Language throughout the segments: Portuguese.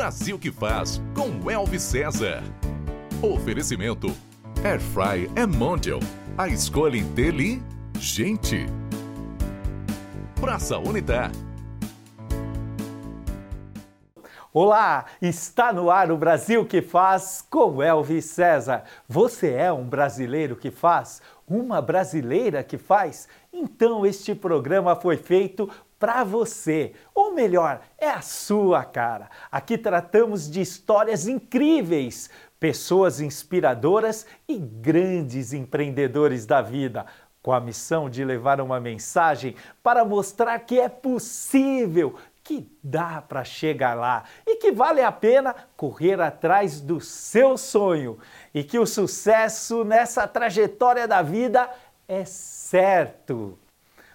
Brasil que faz com Elvis César. Oferecimento Airfry é Mondial. A escolha inteligente. Praça Unitar. Olá, está no ar o Brasil que faz com Elvis César. Você é um brasileiro que faz? Uma brasileira que faz? Então este programa foi feito para você. Ou melhor, é a sua cara. Aqui tratamos de histórias incríveis, pessoas inspiradoras e grandes empreendedores da vida com a missão de levar uma mensagem para mostrar que é possível, que dá para chegar lá e que vale a pena correr atrás do seu sonho e que o sucesso nessa trajetória da vida é certo.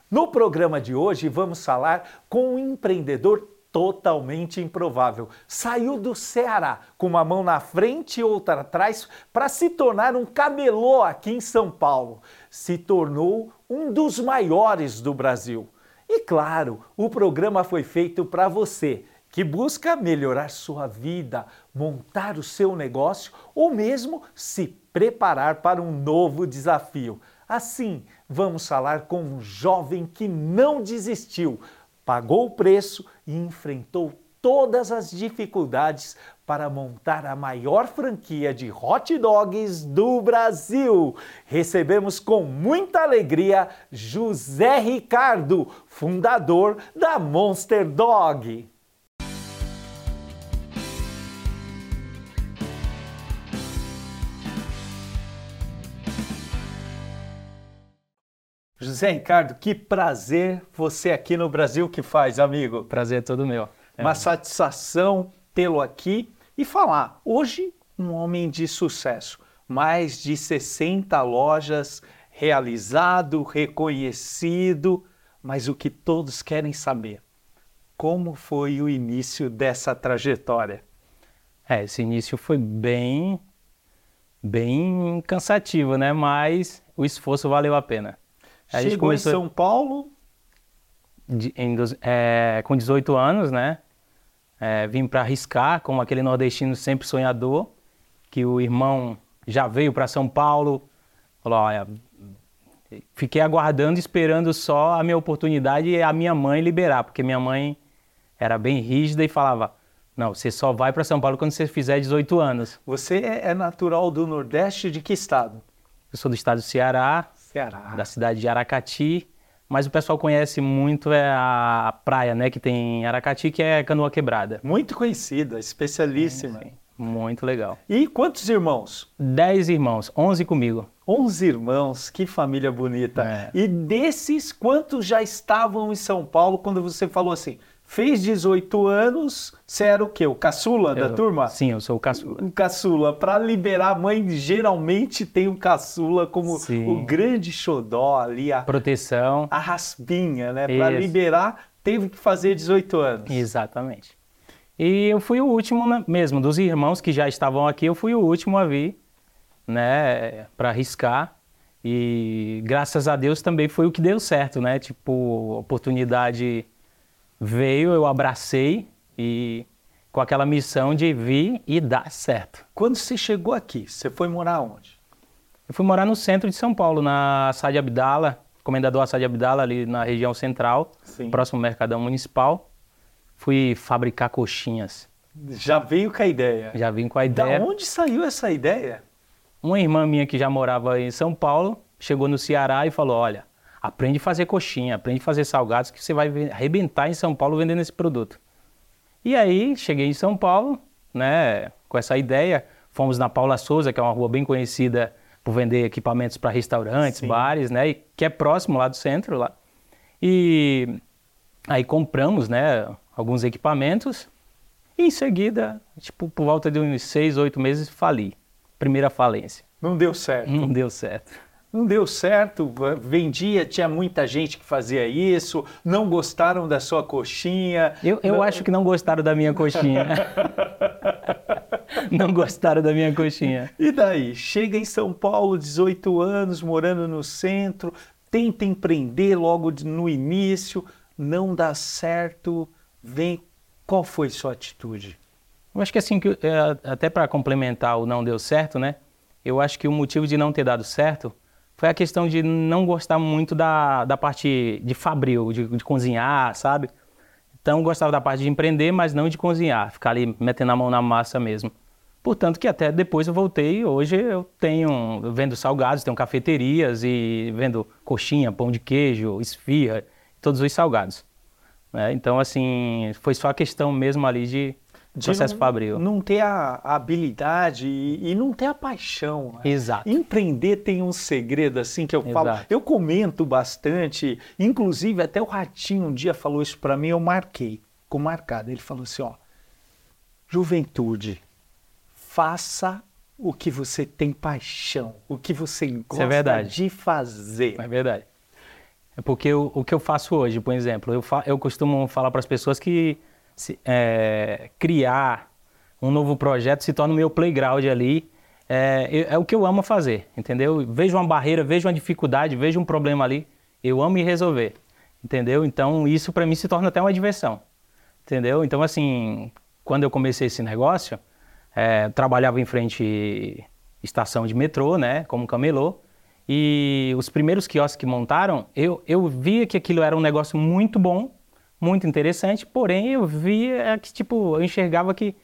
No programa de hoje vamos falar com um empreendedor totalmente improvável. Saiu do Ceará com uma mão na frente e outra atrás para se tornar um camelô aqui em São Paulo. Se tornou um dos maiores do Brasil. E claro, o programa foi feito para você que busca melhorar sua vida, montar o seu negócio ou mesmo se preparar para um novo desafio. Assim, vamos falar com um jovem que não desistiu, pagou o preço e enfrentou todas as dificuldades para montar a maior franquia de hot dogs do Brasil. Recebemos com muita alegria José Ricardo, fundador da Monster Dog. José Ricardo, que prazer você aqui no Brasil que faz, amigo. Prazer é todo meu. É. Uma satisfação tê-lo aqui e falar. Hoje, um homem de sucesso, mais de 60 lojas, realizado, reconhecido, mas o que todos querem saber, como foi o início dessa trajetória? É, esse início foi bem, bem cansativo, né? Mas o esforço valeu a pena. A Chegou começou em São Paulo? De, em, é, com 18 anos, né? É, vim para arriscar, como aquele nordestino sempre sonhador, que o irmão já veio para São Paulo, falou, olha, fiquei aguardando, esperando só a minha oportunidade e a minha mãe liberar, porque minha mãe era bem rígida e falava, não, você só vai para São Paulo quando você fizer 18 anos. Você é natural do Nordeste de que estado? Eu sou do estado do Ceará, Da cidade de Aracati, mas o pessoal conhece muito é a praia, né, que tem em Aracati, que é Canoa Quebrada. Muito conhecida, especialíssima. Sim, sim. Muito legal. E quantos irmãos? Dez irmãos, onze comigo. Onze irmãos, que família bonita. É. E desses, quantos já estavam em São Paulo quando você falou assim, Fez 18 anos, você era o quê? O caçula eu, da turma? Sim, eu sou o caçula. Um caçula. Para liberar a mãe, geralmente tem um caçula como sim. o grande xodó ali. A proteção. A raspinha, né? Para liberar, teve que fazer 18 anos. Exatamente. E eu fui o último né, mesmo, dos irmãos que já estavam aqui, eu fui o último a vir, né, para arriscar. E graças a Deus também foi o que deu certo, né? Tipo, oportunidade veio, eu abracei e com aquela missão de vir e dar certo. Quando você chegou aqui, você foi morar onde? Eu fui morar no centro de São Paulo, na Sade Abdala, Comendador Assad Abdala, ali na região central, Sim. próximo ao Mercadão Municipal. Fui fabricar coxinhas. Já veio com a ideia? Já vim com a ideia. Da onde saiu essa ideia? Uma irmã minha que já morava em São Paulo, chegou no Ceará e falou, olha, Aprende a fazer coxinha, aprende a fazer salgados que você vai arrebentar em São Paulo vendendo esse produto. E aí, cheguei em São Paulo, né, com essa ideia, fomos na Paula Souza, que é uma rua bem conhecida por vender equipamentos para restaurantes, Sim. bares, né, e que é próximo lá do centro lá. E aí compramos, né, alguns equipamentos e em seguida, tipo, por volta de uns seis, oito meses, fali. Primeira falência. Não deu certo. Não deu certo não deu certo, vendia, tinha muita gente que fazia isso, não gostaram da sua coxinha. Eu, eu não... acho que não gostaram da minha coxinha. não gostaram da minha coxinha. E daí? Chega em São Paulo, 18 anos, morando no centro, tenta empreender logo no início, não dá certo, vem. Qual foi sua atitude? Eu acho que assim, que, é, até para complementar o não deu certo, né? Eu acho que o motivo de não ter dado certo foi a questão de não gostar muito da, da parte de fabril, de, de cozinhar, sabe? Então gostava da parte de empreender, mas não de cozinhar, ficar ali metendo a mão na massa mesmo. Portanto que até depois eu voltei, hoje eu tenho, vendo salgados, tenho cafeterias e vendo coxinha, pão de queijo, esfirra, todos os salgados. Né? Então assim, foi só a questão mesmo ali de de processo não, fabril. Não ter a, habilidade e, e, não ter a paixão. Né? Exato. Empreender tem um segredo assim que eu falo. Exato. Eu comento bastante. Inclusive, até o Ratinho um dia falou isso para mim, eu marquei, com marcado. Ele falou assim: ó, juventude, faça o que você tem paixão, o que você gosta é de fazer. É verdade. É porque o, o que eu faço hoje, por exemplo, eu, fa eu costumo falar para as pessoas que se, é, criar um novo projeto se torna o meu playground ali. É, é, o que eu amo fazer, entendeu? Vejo uma barreira, vejo uma dificuldade, vejo um problema ali, eu amo ir resolver, entendeu? Então isso para mim se torna até uma diversão, entendeu? Então assim, quando eu comecei esse negócio, é, trabalhava em frente estação de metrô, né, como camelô, e os primeiros quiosques que montaram, eu, eu via que aquilo era um negócio muito bom, muito interessante, porém eu via que, tipo, eu enxergava que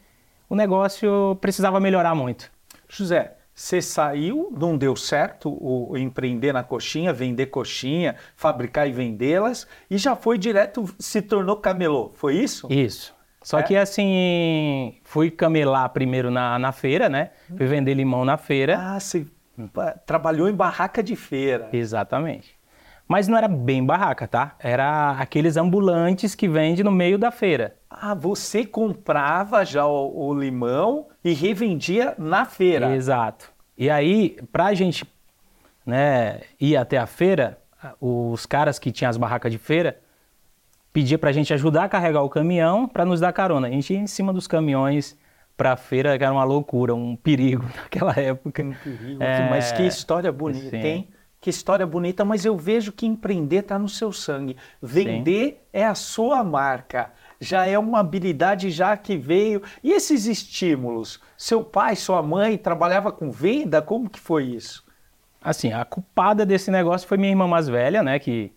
o negócio precisava melhorar muito. José, você saiu, não deu certo o, o, empreender na coxinha, vender coxinha, fabricar e vendê-las, e já foi direto, se tornou camelô, foi isso? Isso. Só é? que assim, fui camelar primeiro na, na feira, né? Fui vender limão na feira. Ah, você trabalhou em barraca de feira. Exatamente. Mas não era bem barraca, tá? Era aqueles ambulantes que vende no meio da feira. Ah, você comprava já o, o limão e revendia na feira. Exato. E aí, pra gente né, ir até a feira, os caras que tinham as barracas de feira pedia pra gente ajudar a carregar o caminhão para nos dar carona. A gente ia em cima dos caminhões para a feira, que era uma loucura, um perigo naquela época. Um perigo. É... Mas que história bonita, hein? Que história bonita, mas eu vejo que empreender está no seu sangue. Vender Sim. é a sua marca. Já é uma habilidade já que veio. E esses estímulos? Seu pai, sua mãe trabalhava com venda? Como que foi isso? Assim, a culpada desse negócio foi minha irmã mais velha, né? Que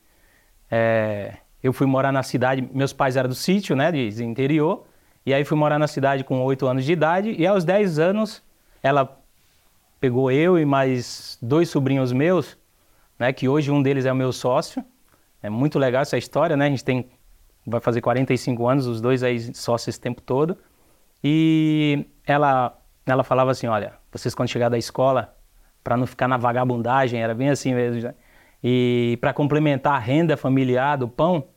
é, eu fui morar na cidade. Meus pais eram do sítio, né? De interior. E aí fui morar na cidade com 8 anos de idade. E aos 10 anos, ela pegou eu e mais dois sobrinhos meus né, que hoje um deles é o meu sócio. É muito legal essa história, né? A gente tem vai fazer 45 anos, os dois aí sócios esse tempo todo. E ela ela falava assim, olha, vocês quando chegar da escola, para não ficar na vagabundagem, era bem assim mesmo, né? E para complementar a renda familiar do pão,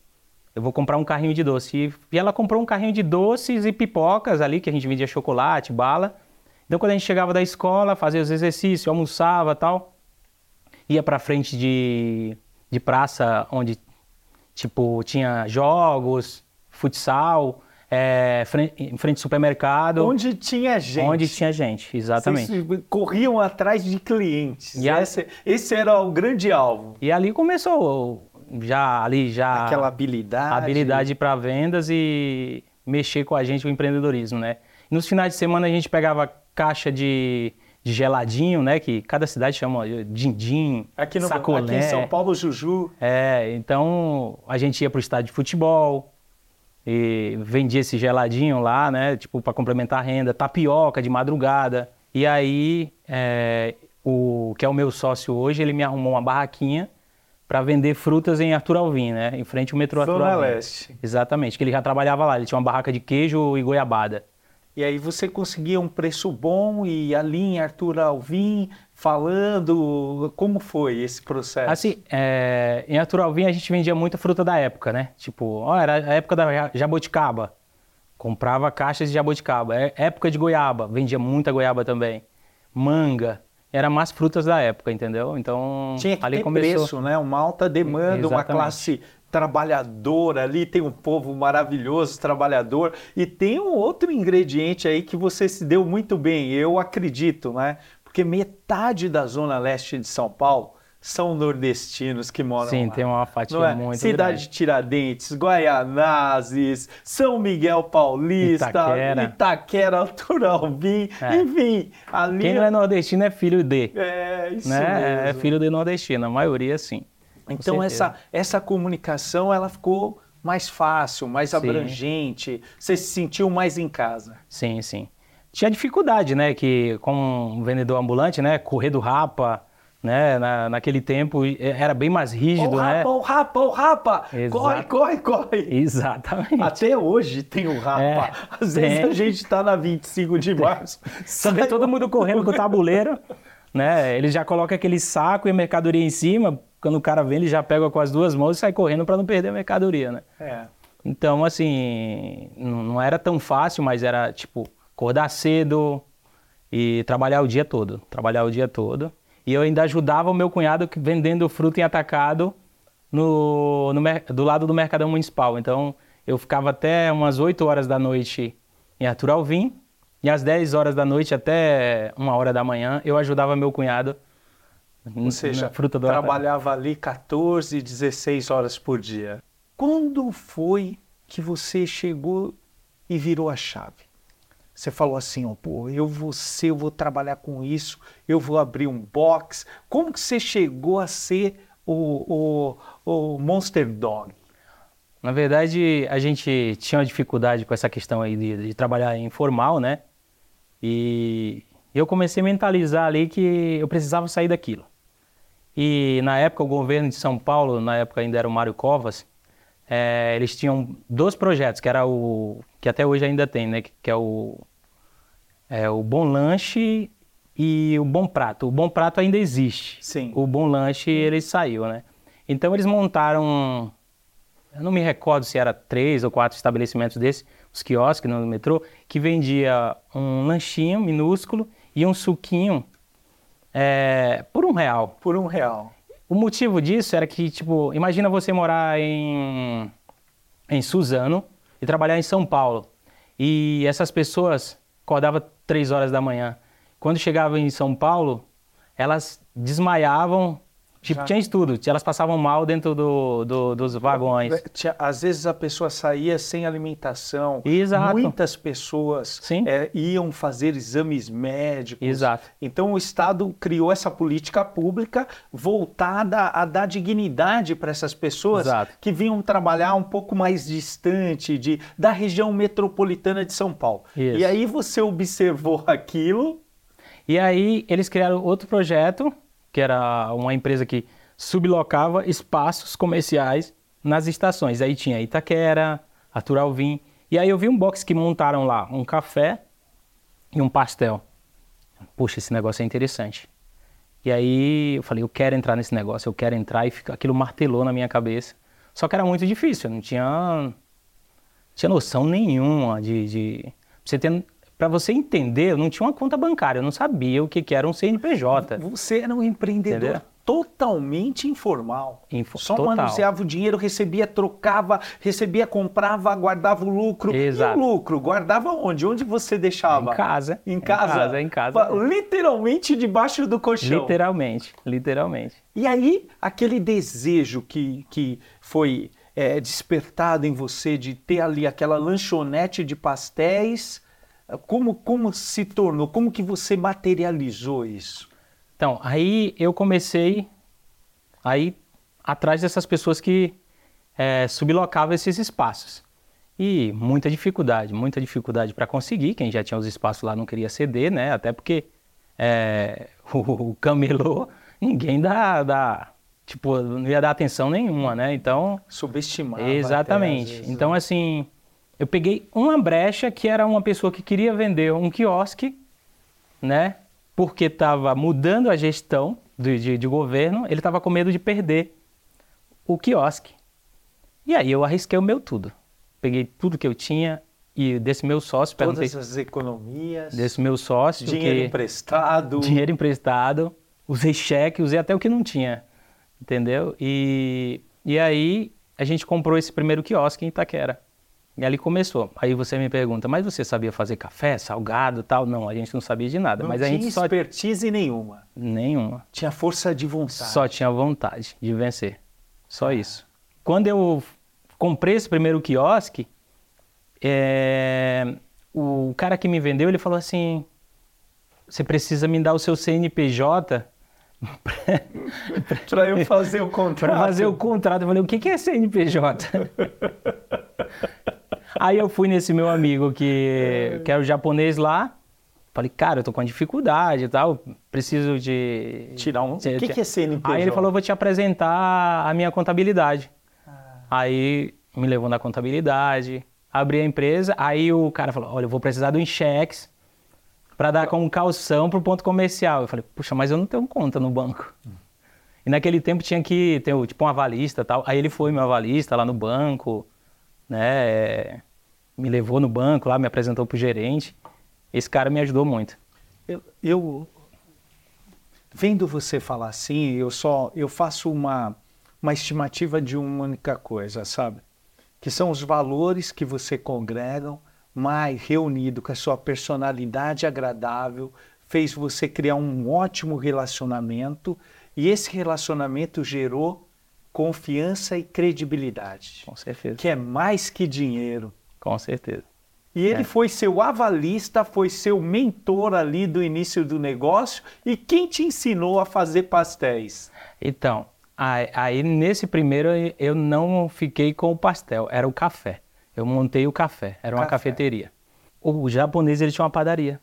eu vou comprar um carrinho de doce. E ela comprou um carrinho de doces e pipocas ali, que a gente vendia chocolate, bala. Então quando a gente chegava da escola, fazia os exercícios, almoçava tal, ia para frente de, de praça onde tipo tinha jogos, futsal, é, em frente ao supermercado. Onde tinha gente. Onde tinha gente, exatamente. Vocês corriam atrás de clientes. E esse, esse era o grande alvo. E ali começou já ali já aquela habilidade, habilidade para vendas e mexer com a gente o empreendedorismo, né? nos finais de semana a gente pegava caixa de de geladinho, né? Que cada cidade chama din-din, aqui, no, sacolé. aqui em São Paulo, Juju. É, então a gente ia para o estádio de futebol e vendia esse geladinho lá, né? Tipo, para complementar a renda, tapioca de madrugada. E aí, é, o que é o meu sócio hoje, ele me arrumou uma barraquinha para vender frutas em Arthur Alvim, né? Em frente ao metrô Arthur Alvim. Leste. Exatamente, que ele já trabalhava lá. Ele tinha uma barraca de queijo e goiabada. E aí você conseguia um preço bom e ali em Arthur Alvim falando, como foi esse processo? Assim, é, em Arthur Alvim a gente vendia muita fruta da época, né? Tipo, ó, era a época da jabuticaba, comprava caixas de jabuticaba. É, época de goiaba, vendia muita goiaba também. Manga, era mais frutas da época, entendeu? Então, Tinha que ali ter começou... preço, né? Uma alta demanda, Exatamente. uma classe trabalhador ali, tem um povo maravilhoso, trabalhador, e tem um outro ingrediente aí que você se deu muito bem, eu acredito, né? Porque metade da zona leste de São Paulo são nordestinos que moram Sim, lá. tem uma fatia é? muito Cidade grande. de Tiradentes, Guaianazes, São Miguel Paulista, Itaquera. Itaquera, Altura Albim, É. enfim, ali Quem não é nordestino é filho de, é isso né? É mesmo. filho de nordestino, a maioria sim. Então essa, essa comunicação ela ficou mais fácil, mais Sim. abrangente. Você se sentiu mais em casa. Sim, sim. Tinha dificuldade, né? Que como um vendedor ambulante, né? Correr do rapa, né? Na, naquele tempo era bem mais rígido, né? rapa, ô rapa, ô rapa! Corre, corre, corre! Exatamente. Até hoje tem o rapa. É, Às vezes tem. a gente tá na 25 de março. Só vê sai todo mundo correndo com o tabuleiro, né? Ele já coloca aquele saco e a mercadoria em cima. Quando o cara vem, ele já pega com as duas mãos e sai correndo para não perder a mercadoria, né? É. Então, assim, não era tão fácil, mas era tipo acordar cedo e trabalhar o dia todo. Trabalhar o dia todo. E eu ainda ajudava o meu cunhado vendendo fruta em atacado no, no do lado do Mercadão Municipal. Então, eu ficava até umas 8 horas da noite em Arthur Alvim. E às 10 horas da noite até uma hora da manhã, eu ajudava meu cunhado Ou seja, na fruta do trabalhava ali 14, 16 horas por dia. Quando foi que você chegou e virou a chave? Você falou assim, ó, pô, eu vou ser, eu vou trabalhar com isso, eu vou abrir um box. Como que você chegou a ser o, o, o Monster Dog? Na verdade, a gente tinha uma dificuldade com essa questão aí de, de trabalhar informal, né? E eu comecei a mentalizar ali que eu precisava sair daquilo. E na época, o governo de São Paulo, na época ainda era o Mário Covas, eh, eles tinham dois projetos, que era o que até hoje ainda tem, né? Que, que é o é o Bom Lanche e o Bom Prato. O Bom Prato ainda existe. Sim. O Bom Lanche ele saiu, né? Então eles montaram eu não me recordo se era três ou quatro estabelecimentos desses, os quiosques no metrô, que vendia um lanchinho minúsculo e um suquinho é, por um real. Por um real. O motivo disso era que, tipo, imagina você morar em, em Suzano e trabalhar em São Paulo. E essas pessoas acordavam três horas da manhã. Quando chegavam em São Paulo, elas desmaiavam. Tipo, Já. tinha estudo, elas passavam mal dentro do, do- dos vagões. Às vezes a pessoa saía sem alimentação. Exato. Muitas pessoas é, iam fazer exames médicos. Exato. Então o Estado criou essa política pública voltada a dar dignidade para essas pessoas Exato. que vinham trabalhar um pouco mais distante de, da região metropolitana de São Paulo. Isso. E aí você observou aquilo. E aí eles criaram outro projeto, que era uma empresa que sublocava espaços comerciais nas estações. Aí tinha Itaquera, Arthur Alvim. E aí eu vi um box que montaram lá, um café e um pastel. Puxa, esse negócio é interessante. E aí eu falei, eu quero entrar nesse negócio, eu quero entrar. E aquilo martelou na minha cabeça. Só que era muito difícil, eu não tinha, tinha noção nenhuma de... de você ter... Para você entender, eu não tinha uma conta bancária, eu não sabia o que, que era um CNPJ. Você era um empreendedor Entendeu? totalmente informal. Info- Só total. manuseava o dinheiro, recebia, trocava, recebia, comprava, guardava o lucro. Exato. E o lucro, guardava onde? Onde você deixava? Em casa. Em Em casa? casa, em casa. Literalmente debaixo do colchão. Literalmente, literalmente. E aí, aquele desejo que, que foi é, despertado em você de ter ali aquela lanchonete de pastéis, como, como se tornou? Como que você materializou isso? Então, aí eu comecei aí atrás dessas pessoas que eh, sublocavam esses espaços. E muita dificuldade, muita dificuldade para conseguir. Quem já tinha os espaços lá não queria ceder, né? Até porque eh, o, o camelô, ninguém dá, dá, tipo, não ia dar atenção nenhuma, né? Então, Subestimava. até, às Exatamente. vezes, Então, né? assim, eu peguei uma brecha que era uma pessoa que queria vender um quiosque, né? Porque estava mudando a gestão de, de, de governo, ele estava com medo de perder o quiosque. E aí eu arrisquei o meu tudo. Peguei tudo que eu tinha e desse meu sócio, todas as economias, desse meu sócio, dinheiro que, emprestado. dinheiro emprestado, usei cheque, usei até o que não tinha, entendeu? E, e aí a gente comprou esse primeiro quiosque em Itaquera. E ali começou. Aí você me pergunta, mas você sabia fazer café, salgado tal? Não, a gente não sabia de nada. Não mas tinha a gente só. expertise nenhuma. Nenhuma. Tinha força de vontade. Só tinha vontade de vencer. Só isso. Quando eu comprei esse primeiro quiosque, é, o cara que me vendeu, ele falou assim, você precisa me dar o seu CNPJ para eu fazer o contrato. para fazer o contrato. Eu falei, o que é CNPJ? Aí eu fui nesse meu amigo que, que era o japonês lá. Falei, cara, eu tô com uma dificuldade e tal, preciso de... Tirar um... O que, que é CNPJ? Aí ele falou, vou te apresentar a minha contabilidade. Aí me levou na contabilidade, abri a empresa, aí o cara falou, olha, eu vou precisar do Inchex para dar como calção pro ponto comercial. Eu falei, puxa, mas eu não tenho conta no banco. E naquele tempo tinha que ter tipo um avalista e tal. Aí ele foi meu avalista lá no banco, né? Me levou no banco lá, me apresentou pro gerente. Esse cara me ajudou muito. Eu, eu vendo você falar assim, eu só eu faço uma uma estimativa de uma única coisa, sabe? Que são os valores que você congregam, mais reunido com a sua personalidade agradável, fez você criar um ótimo relacionamento e esse relacionamento gerou confiança e credibilidade. Com certeza. Que é mais que dinheiro. Com certeza. E ele é. foi seu avalista, foi seu mentor ali do início do negócio. E quem te ensinou a fazer pastéis? Então, Aí, nesse primeiro eu não fiquei com o pastel, era o café. Eu montei o café, era uma café. cafeteria. O japonês ele tinha uma padaria.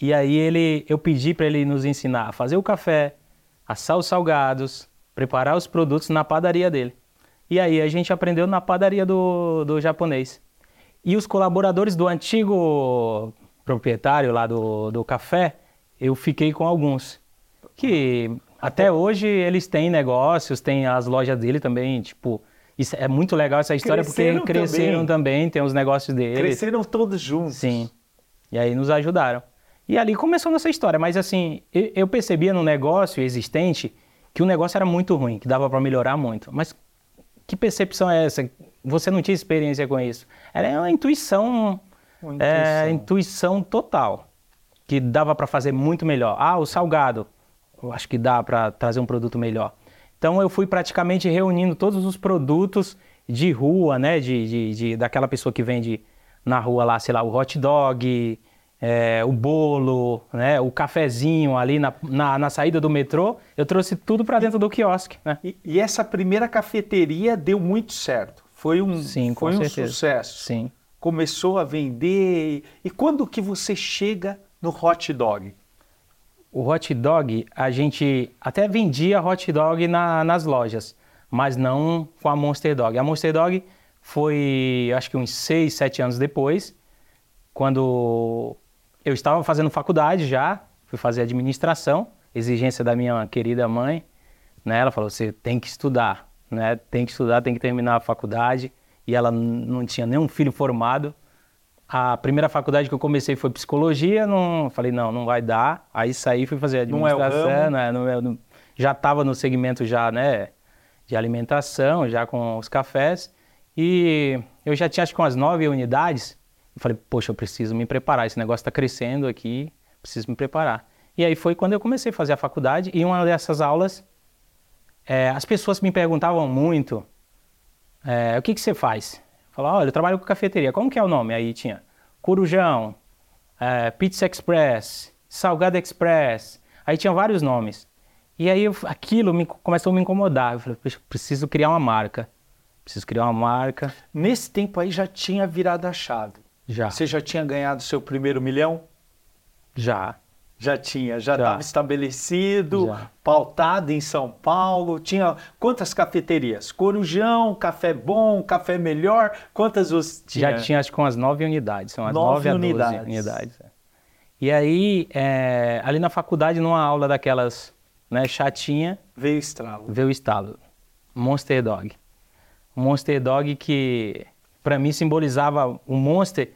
E aí ele, eu pedi para ele nos ensinar a fazer o café, assar os salgados, preparar os produtos na padaria dele. E aí a gente aprendeu na padaria do, do japonês. E os colaboradores do antigo proprietário lá do, do café, eu fiquei com alguns. Que até hoje eles têm negócios, tem as lojas dele também, tipo, isso é muito legal essa história cresceram porque cresceram também. também, tem os negócios deles. Cresceram todos juntos. Sim. E aí nos ajudaram. E ali começou nossa história, mas assim, eu percebia no negócio existente que o negócio era muito ruim, que dava para melhorar muito. Mas que percepção é essa? Você não tinha experiência com isso? Era uma intuição, uma intuição. É, intuição total, que dava para fazer muito melhor. Ah, o salgado eu acho que dá para trazer um produto melhor. Então eu fui praticamente reunindo todos os produtos de rua, né, de, de, de daquela pessoa que vende na rua lá, sei lá, o hot dog, é, o bolo, né, o cafezinho ali na, na, na, saída do metrô, eu trouxe tudo para dentro do quiosque. Né? E, e, essa primeira cafeteria deu muito certo. Foi um, Sim, foi um certeza. sucesso. Sim. Começou a vender. E quando que você chega no hot dog? O hot dog, a gente até vendia hot dog na, nas lojas, mas não com a Monster Dog. A Monster Dog foi, acho que uns 6, 7 anos depois, quando eu estava fazendo faculdade já, fui fazer administração, exigência da minha querida mãe, né? Ela falou: você tem que estudar, né? Tem que estudar, tem que terminar a faculdade. E ela não tinha nenhum filho formado, a primeira faculdade que eu comecei foi psicologia, não falei, não, não vai dar. Aí saí fui fazer administração, não é né? Não é, não, já estava no segmento já, né, de alimentação, já com os cafés. E eu já tinha acho que umas nove unidades. Eu falei, poxa, eu preciso me preparar, esse negócio está crescendo aqui, preciso me preparar. E aí foi quando eu comecei a fazer a faculdade e uma dessas aulas, é, as pessoas me perguntavam muito, é, o que, que você faz? Falar, olha, eu trabalho com cafeteria, como que é o nome? Aí tinha Corujão, é, Pizza Express, Salgado Express, aí tinha vários nomes. E aí eu, aquilo me, começou a me incomodar. Eu falei, preciso criar uma marca. Preciso criar uma marca. Nesse tempo aí já tinha virado a chave. Já. Você já tinha ganhado seu primeiro milhão? Já. Já tinha, já estava estabelecido, já. pautado em São Paulo. Tinha quantas cafeterias? Corujão, Café Bom, Café Melhor. Quantas você tinha? Já tinha acho que umas nove unidades, são as nove, nove unidades. unidades. É. E aí, é, ali na faculdade, numa aula daquelas né, chatinha, veio o estalo. Veio o estalo. Monster Dog. Monster Dog que para mim simbolizava o Monster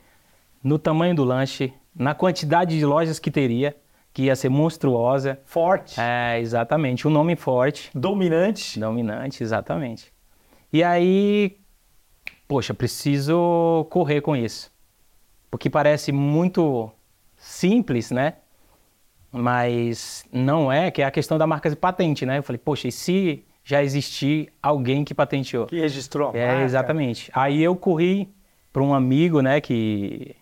no tamanho do lanche, na quantidade de lojas que teria que ia ser monstruosa. Forte. É, exatamente. Um nome forte. Dominante. Dominante, exatamente. E aí poxa, preciso correr com isso. Porque parece muito simples, né? Mas não é, que é a questão da marca de patente, né? Eu falei, poxa, e se já existir alguém que patenteou? Que registrou a É, marca. exatamente. Aí eu corri para um amigo, né, que,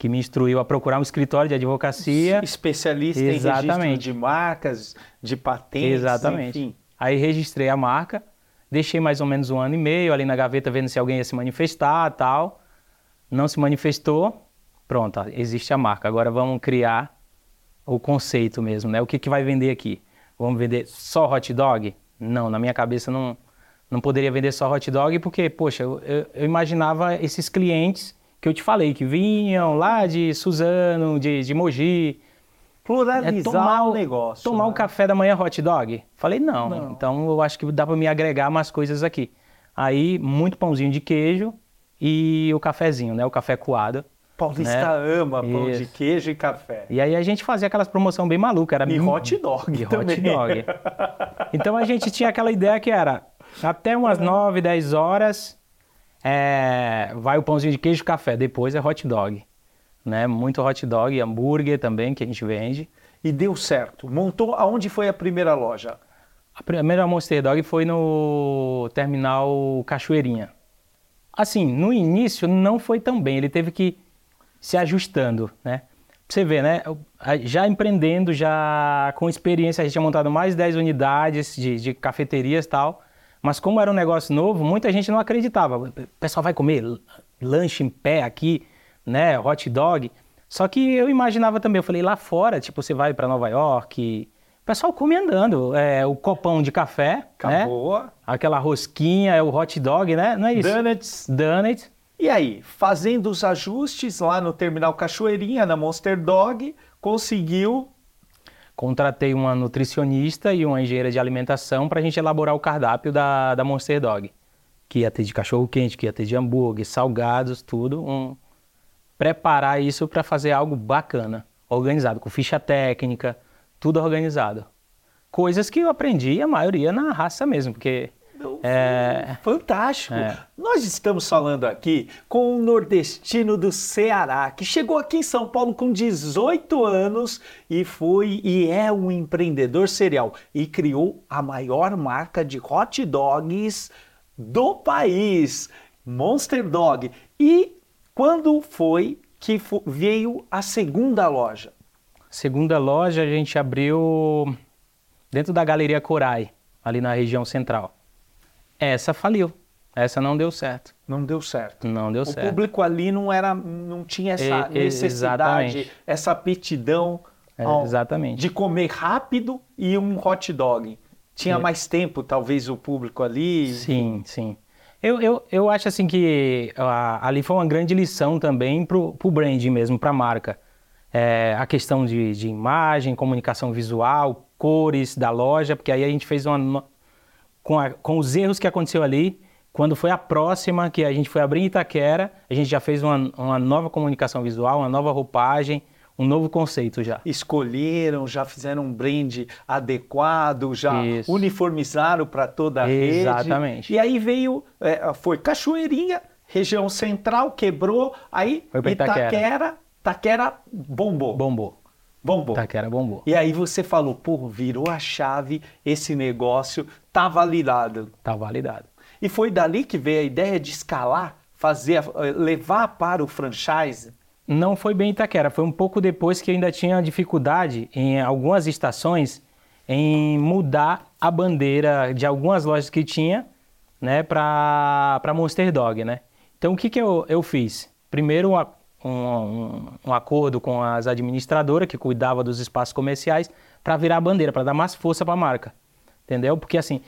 que me instruiu a procurar um escritório de advocacia. Especialista em registro Exatamente. de marcas, de patentes, Exatamente. enfim. Aí registrei a marca, deixei mais ou menos um ano e meio ali na gaveta vendo se alguém ia se manifestar tal. Não se manifestou, pronto, existe a marca. Agora vamos criar o conceito mesmo, né? O que, que vai vender aqui? Vamos vender só hot dog? Não, na minha cabeça não, não poderia vender só hot dog porque, poxa, eu, eu- eu imaginava esses clientes que eu te falei, que vinham lá de Suzano, de, de Mogi, Pluralizar o negócio. Tomar né? um café da manhã hot dog? Falei, não. Não. Então eu acho que dá para me agregar mais coisas aqui. Aí, muito pãozinho de queijo e o cafezinho, né? O café coado. Paulista né? ama pão de Isso. queijo e café. E aí a gente fazia aquelas promoção bem maluca. Era E hot dog E também. hot dog. Então a gente tinha aquela ideia que era até umas 9, 10 horas é, vai o pãozinho de queijo e café. Depois é hot dog. Né? Muito hot dog, hambúrguer também que a gente vende. E deu certo. Montou. Aonde foi a primeira loja? A primeira Monster Dog foi no terminal Cachoeirinha. Assim, no início não foi tão bem, ele teve que se ajustando, né? Você ver, né? Já empreendendo, já com experiência, a gente tinha montado mais de 10 unidades de, de cafeterias e tal. Mas como era um negócio novo, muita gente não acreditava. O pessoal vai comer lanche em pé aqui, né? Hot dog. Só que eu imaginava também, eu falei, lá fora, tipo, você vai para Nova York, o pessoal come andando. É, o copão de café, né? Acabou. Aquela rosquinha, é o hot dog, né? Não é isso? Donuts. Donut. E aí, fazendo os ajustes lá no terminal Cachoeirinha, na Monster Dog, conseguiu. Contratei uma nutricionista e uma engenheira de alimentação para a gente elaborar o cardápio da, da Monster Dog. Que ia ter de cachorro quente, que ia ter de hambúrguer, salgados, tudo. Um, preparar isso para fazer algo bacana, organizado, com ficha técnica, tudo organizado. Coisas que eu aprendi, a maioria na raça mesmo, porque é, Fantástico! É. Nós estamos falando aqui com um nordestino do Ceará que chegou aqui em São Paulo com 18 anos e foi e é um empreendedor serial e criou a maior marca de hot dogs do país, Monster Dog. E quando foi que veio a segunda loja? Segunda loja a gente abriu dentro da Galeria Corai, ali na região central. Essa faliu. Essa não deu certo. Não deu certo. Não deu O certo. público ali não era, não tinha essa E- e- necessidade, exatamente. essa aptidão É, ao- exatamente. de comer rápido e um hot dog. Tinha É. mais tempo, talvez, o público ali. Sim, sim. Eu, eu, eu acho assim que ah, ali foi uma grande lição também pro, pro branding mesmo, pra marca. É, a questão de, de imagem, comunicação visual, cores da loja, porque aí a gente fez uma... Com, a- com os erros que aconteceu ali, quando foi a próxima, que a gente foi abrir em Itaquera, a gente já fez uma, uma nova comunicação visual, uma nova roupagem, um novo conceito já. Escolheram, já fizeram um brand adequado, já Isso. uniformizaram para toda a rede. Exatamente. E aí veio, é, foi Cachoeirinha, região central, quebrou, aí Itaquera. Itaquera, Itaquera bombou. Bombou. Bombou. Itaquera bombou. E aí você falou, pô, virou a chave, esse negócio tá validado. Tá validado. E foi dali que veio a ideia de escalar, fazer, eh, levar para o franchise. Não foi bem Itaquera, foi um pouco depois que ainda tinha dificuldade em algumas estações em mudar a bandeira de algumas lojas que tinha, né, para Monster Dog, né? Então o que, que eu, eu fiz? Primeiro um, um, um acordo com as administradoras que cuidava dos espaços comerciais para virar a bandeira, para dar mais força para a marca, entendeu? Porque assim,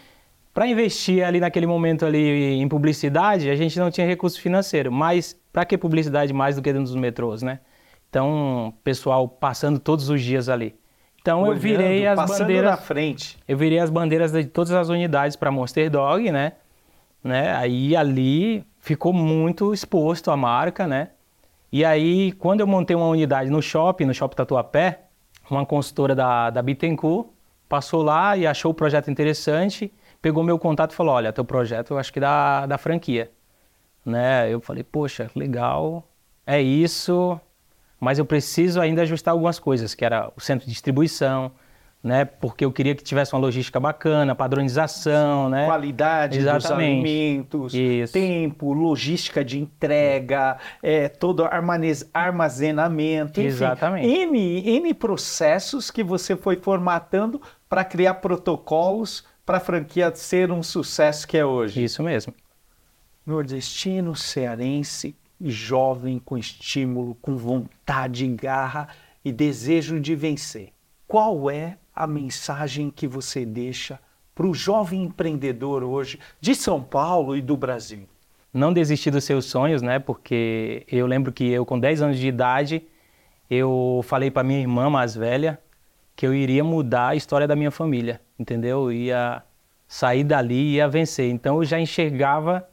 para investir ali naquele momento ali em publicidade, a gente não tinha recurso financeiro, mas para que publicidade mais do que dentro dos metrôs, né? Então, pessoal passando todos os dias ali. Então eu olhando, virei as bandeiras, na frente. eu virei as bandeiras de todas as unidades para Monster Dog, né? né? Aí ali ficou muito exposto a marca, né? E aí, quando eu montei uma unidade no shopping, no Shopping Tatuapé, uma consultora da, da Bittencourt passou lá e achou o projeto interessante, pegou meu contato e falou, olha, teu projeto eu acho que dá, dá franquia. né? Eu falei, poxa, legal, é isso, mas eu preciso ainda ajustar algumas coisas, que era o centro de distribuição, né? Porque eu queria que tivesse uma logística bacana, padronização, né? Qualidade Exatamente. dos alimentos, Isso. tempo, logística de entrega, é, todo armazenamento, enfim, Exatamente. N, N processos que você foi formatando para criar protocolos para a franquia ser um sucesso que é hoje. Isso mesmo. Nordestino, cearense, jovem com estímulo, com vontade, garra e desejo de vencer. Qual é a mensagem que você deixa para o jovem empreendedor hoje de São Paulo e do Brasil? Não desistir dos seus sonhos, né? Porque eu lembro que eu, com 10 anos de idade, eu falei para minha irmã mais velha que eu iria mudar a história da minha família, entendeu? Eu ia sair dali e ia vencer. Então eu já enxergava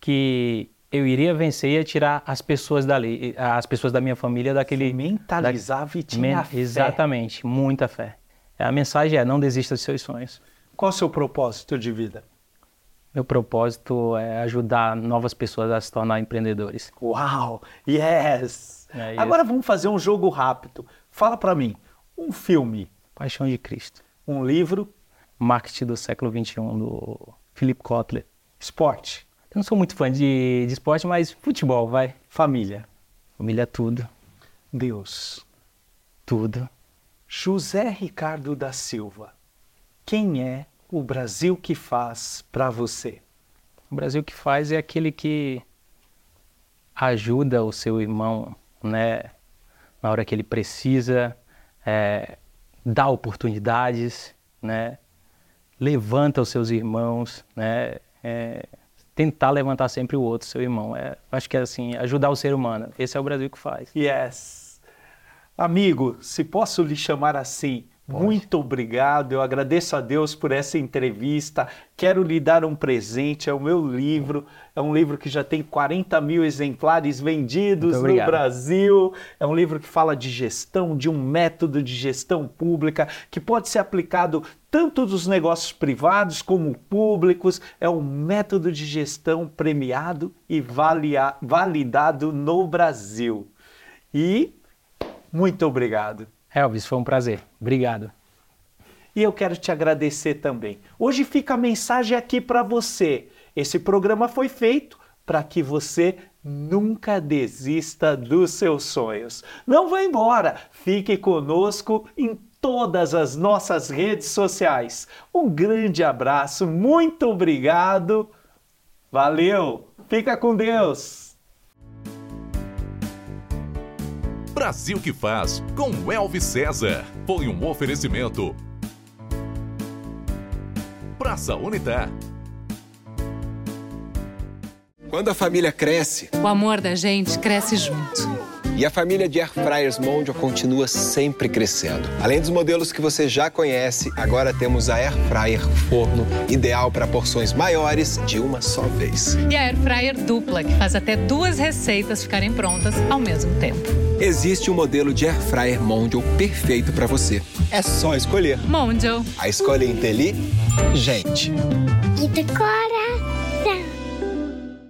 que eu iria vencer e ia tirar as pessoas dali, as pessoas da minha família daquele Mentalizava e tinha Men- fé. Exatamente, muita fé. A mensagem é: não desista dos seus sonhos. Qual o seu propósito de vida? Meu propósito é ajudar novas pessoas a se tornar empreendedores. Uau! Yes! É. Agora vamos fazer um jogo rápido. Fala para mim, um filme, Paixão de Cristo. um livro, Marketing do século XXI, do Philip Kotler. esporte, Eu não sou muito fã de, de esporte, mas futebol, vai. família, Família, é tudo. Deus. Tudo. José Ricardo da Silva. Quem é o Brasil que faz para você? O Brasil que faz é aquele que ajuda o seu irmão, né? Na hora que ele precisa, é, dá oportunidades, né? Levanta os seus irmãos, né? É, tentar levantar sempre o outro, seu irmão. É, acho que é assim, ajudar o ser humano. Esse é o Brasil que faz. Yes. Amigo, se posso lhe chamar assim, muito obrigado. Eu agradeço a Deus por essa entrevista. Quero lhe dar um presente. É o meu livro. É um livro que já tem 40 mil exemplares vendidos no. Brasil. É um livro que fala de gestão, de um método de gestão pública que pode ser aplicado tanto dos negócios privados como públicos. É um método de gestão premiado e validado no Brasil. E muito obrigado. Elvis, foi um prazer. Obrigado. E eu quero te agradecer também. Hoje fica a mensagem aqui para você. Esse programa foi feito para que você nunca desista dos seus sonhos. Não vá embora. Fique conosco em todas as nossas redes sociais. Um grande abraço, muito obrigado. Valeu. Fica com Deus. Brasil que faz com Elvis César. Foi um oferecimento. Praça Unitar. Quando a família cresce O amor da gente cresce junto. e a família de Air Fryers Mondial continua sempre crescendo. Além dos modelos que você já conhece, agora temos a Air Fryer Forno, ideal para porções maiores de uma só vez. E a Air Fryer dupla, que faz até duas receitas ficarem prontas ao mesmo tempo. Existe um modelo de Air Fryer Mondial perfeito para você. É só escolher. Mondial. A escolha é inteligente. E decora.